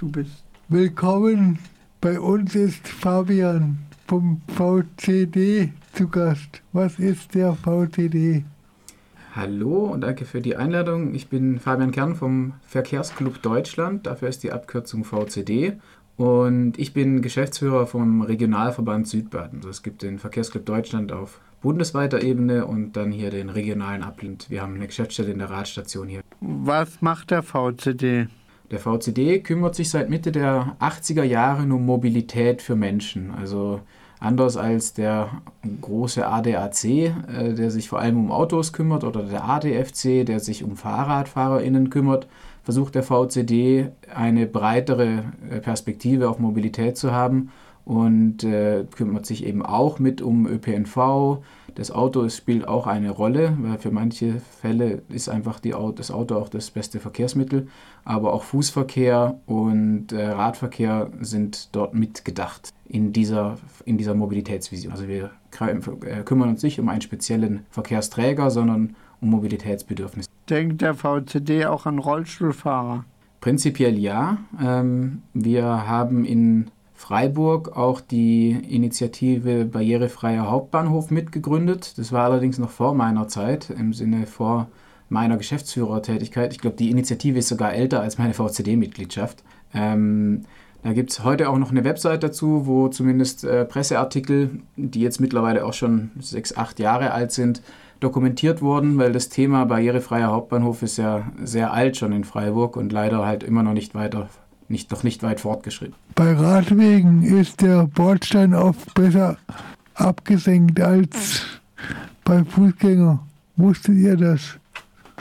du bist. Willkommen. Bei uns ist Fabian vom VCD zu Gast. Was ist der VCD? Hallo und danke für die Einladung. Ich bin Fabian Kern vom Verkehrsclub Deutschland. Dafür ist die Abkürzung VCD. Und ich bin Geschäftsführer vom Regionalverband Südbaden. Also es gibt den Verkehrsclub Deutschland auf bundesweiter Ebene und dann hier den regionalen Abland. Wir haben eine Geschäftsstelle in der Radstation hier. Was macht der VCD? Der VCD kümmert sich seit Mitte der 80er Jahre um Mobilität für Menschen. Also anders als der große ADAC, äh, der sich vor allem um Autos kümmert, oder der ADFC, der sich um FahrradfahrerInnen kümmert, versucht der VCD eine breitere äh, Perspektive auf Mobilität zu haben und äh, kümmert sich eben auch mit um ÖPNV. Das Auto spielt auch eine Rolle, weil für manche Fälle ist einfach die das Auto auch das beste Verkehrsmittel. Aber auch Fußverkehr und äh, Radverkehr sind dort mitgedacht in dieser, in dieser Mobilitätsvision. Also wir äh, kümmern uns nicht um einen speziellen Verkehrsträger, sondern um Mobilitätsbedürfnisse. Denkt der VCD auch an Rollstuhlfahrer? Prinzipiell ja. Ähm, wir haben in Freiburg auch die Initiative Barrierefreier Hauptbahnhof mitgegründet. Das war allerdings noch vor meiner Zeit, im Sinne vor meiner Geschäftsführertätigkeit. Ich glaube, die Initiative ist sogar älter als meine VCD-Mitgliedschaft. Ähm, da gibt es heute auch noch eine Website dazu, wo zumindest äh, Presseartikel, die jetzt mittlerweile auch schon sechs, acht Jahre alt sind, dokumentiert wurden, weil das Thema barrierefreier Hauptbahnhof ist ja sehr alt schon in Freiburg und leider halt immer noch nicht weiter nicht, noch nicht weit fortgeschritten. Bei Radwegen ist der Bordstein oft besser abgesenkt als bei Fußgängern. Wusstet ihr das?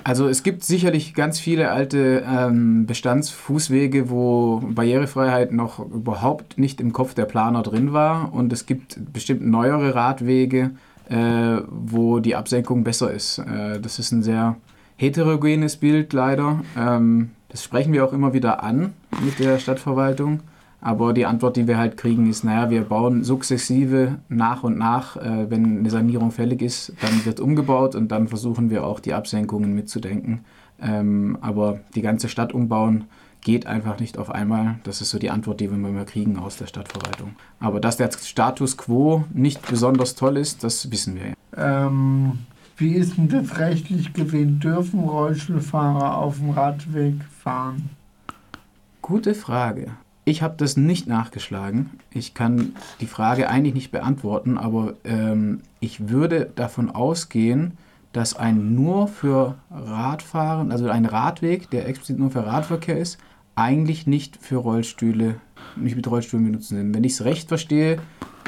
Also es gibt sicherlich ganz viele alte ähm, Bestandsfußwege, wo Barrierefreiheit noch überhaupt nicht im Kopf der Planer drin war. Und es gibt bestimmt neuere Radwege, äh, wo die Absenkung besser ist. Äh, das ist ein sehr heterogenes Bild leider. Ähm, das sprechen wir auch immer wieder an mit der Stadtverwaltung. Aber die Antwort, die wir halt kriegen, ist, naja, wir bauen sukzessive nach und nach, äh, wenn eine Sanierung fällig ist, dann wird umgebaut und dann versuchen wir auch die Absenkungen mitzudenken. Ähm, aber die ganze Stadt umbauen geht einfach nicht auf einmal. Das ist so die Antwort, die wir immer kriegen aus der Stadtverwaltung. Aber dass der Status quo nicht besonders toll ist, das wissen wir. Ähm, wie ist denn das rechtlich gewesen? Dürfen Rollstuhlfahrer auf dem Radweg fahren? Gute Frage. Ich habe das nicht nachgeschlagen. Ich kann die Frage eigentlich nicht beantworten, aber ähm, ich würde davon ausgehen, dass ein nur für Radfahren, also ein Radweg, der explizit nur für Radverkehr ist, eigentlich nicht für Rollstühle, nicht mit Rollstühlen benutzen sind. Wenn ich es recht verstehe,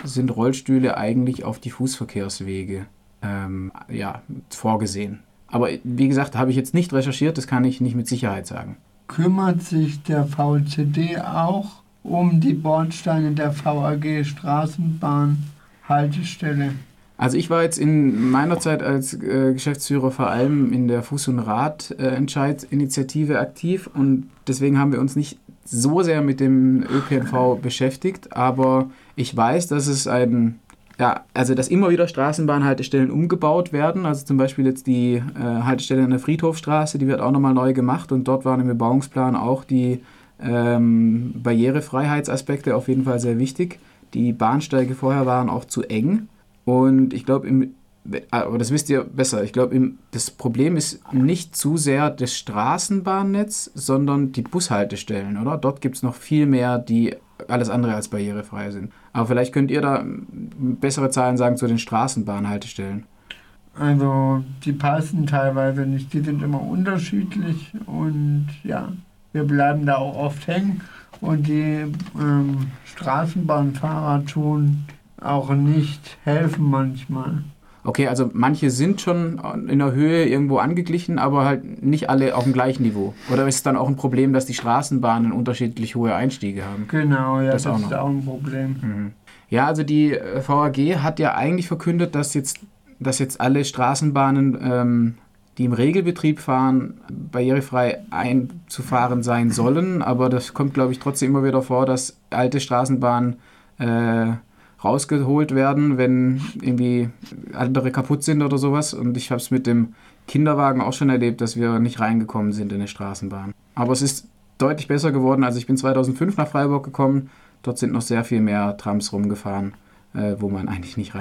sind Rollstühle eigentlich auf die Fußverkehrswege ähm, ja, vorgesehen. Aber wie gesagt, habe ich jetzt nicht recherchiert, das kann ich nicht mit Sicherheit sagen. Kümmert sich der VCD auch um die Bordsteine der VAG Straßenbahnhaltestelle? Also ich war jetzt in meiner Zeit als äh, Geschäftsführer vor allem in der Fuß- und Radentscheidinitiative aktiv und deswegen haben wir uns nicht so sehr mit dem ÖPNV beschäftigt, aber ich weiß, dass es ein ja, also dass immer wieder Straßenbahnhaltestellen umgebaut werden. Also zum Beispiel jetzt die äh, Haltestelle an der Friedhofstraße, die wird auch nochmal neu gemacht und dort waren im Bebauungsplan auch die ähm, Barrierefreiheitsaspekte auf jeden Fall sehr wichtig. Die Bahnsteige vorher waren auch zu eng und ich glaube, aber das wisst ihr besser, ich glaube, das Problem ist nicht zu sehr das Straßenbahnnetz, sondern die Bushaltestellen, oder? Dort gibt es noch viel mehr, die alles andere als barrierefrei sind. Aber vielleicht könnt ihr da bessere Zahlen sagen zu den Straßenbahnhaltestellen. Also die passen teilweise nicht, die sind immer unterschiedlich und ja, wir bleiben da auch oft hängen und die ähm, Straßenbahnfahrer tun auch nicht helfen manchmal. Okay, also manche sind schon in der Höhe irgendwo angeglichen, aber halt nicht alle auf dem gleichen Niveau. Oder ist es dann auch ein Problem, dass die Straßenbahnen unterschiedlich hohe Einstiege haben? Genau, ja, das, das auch ist auch ein Problem. Mhm. Ja, also die äh, VAG hat ja eigentlich verkündet, dass jetzt, dass jetzt alle Straßenbahnen, ähm, die im Regelbetrieb fahren, barrierefrei einzufahren sein sollen. Aber das kommt, glaube ich, trotzdem immer wieder vor, dass alte Straßenbahnen äh, rausgeholt werden, wenn irgendwie andere kaputt sind oder sowas. Und ich habe es mit dem Kinderwagen auch schon erlebt, dass wir nicht reingekommen sind in eine Straßenbahn. Aber es ist deutlich besser geworden. Also ich bin 2005 nach Freiburg gekommen. Dort sind noch sehr viel mehr Trams rumgefahren, äh, wo man eigentlich nicht rein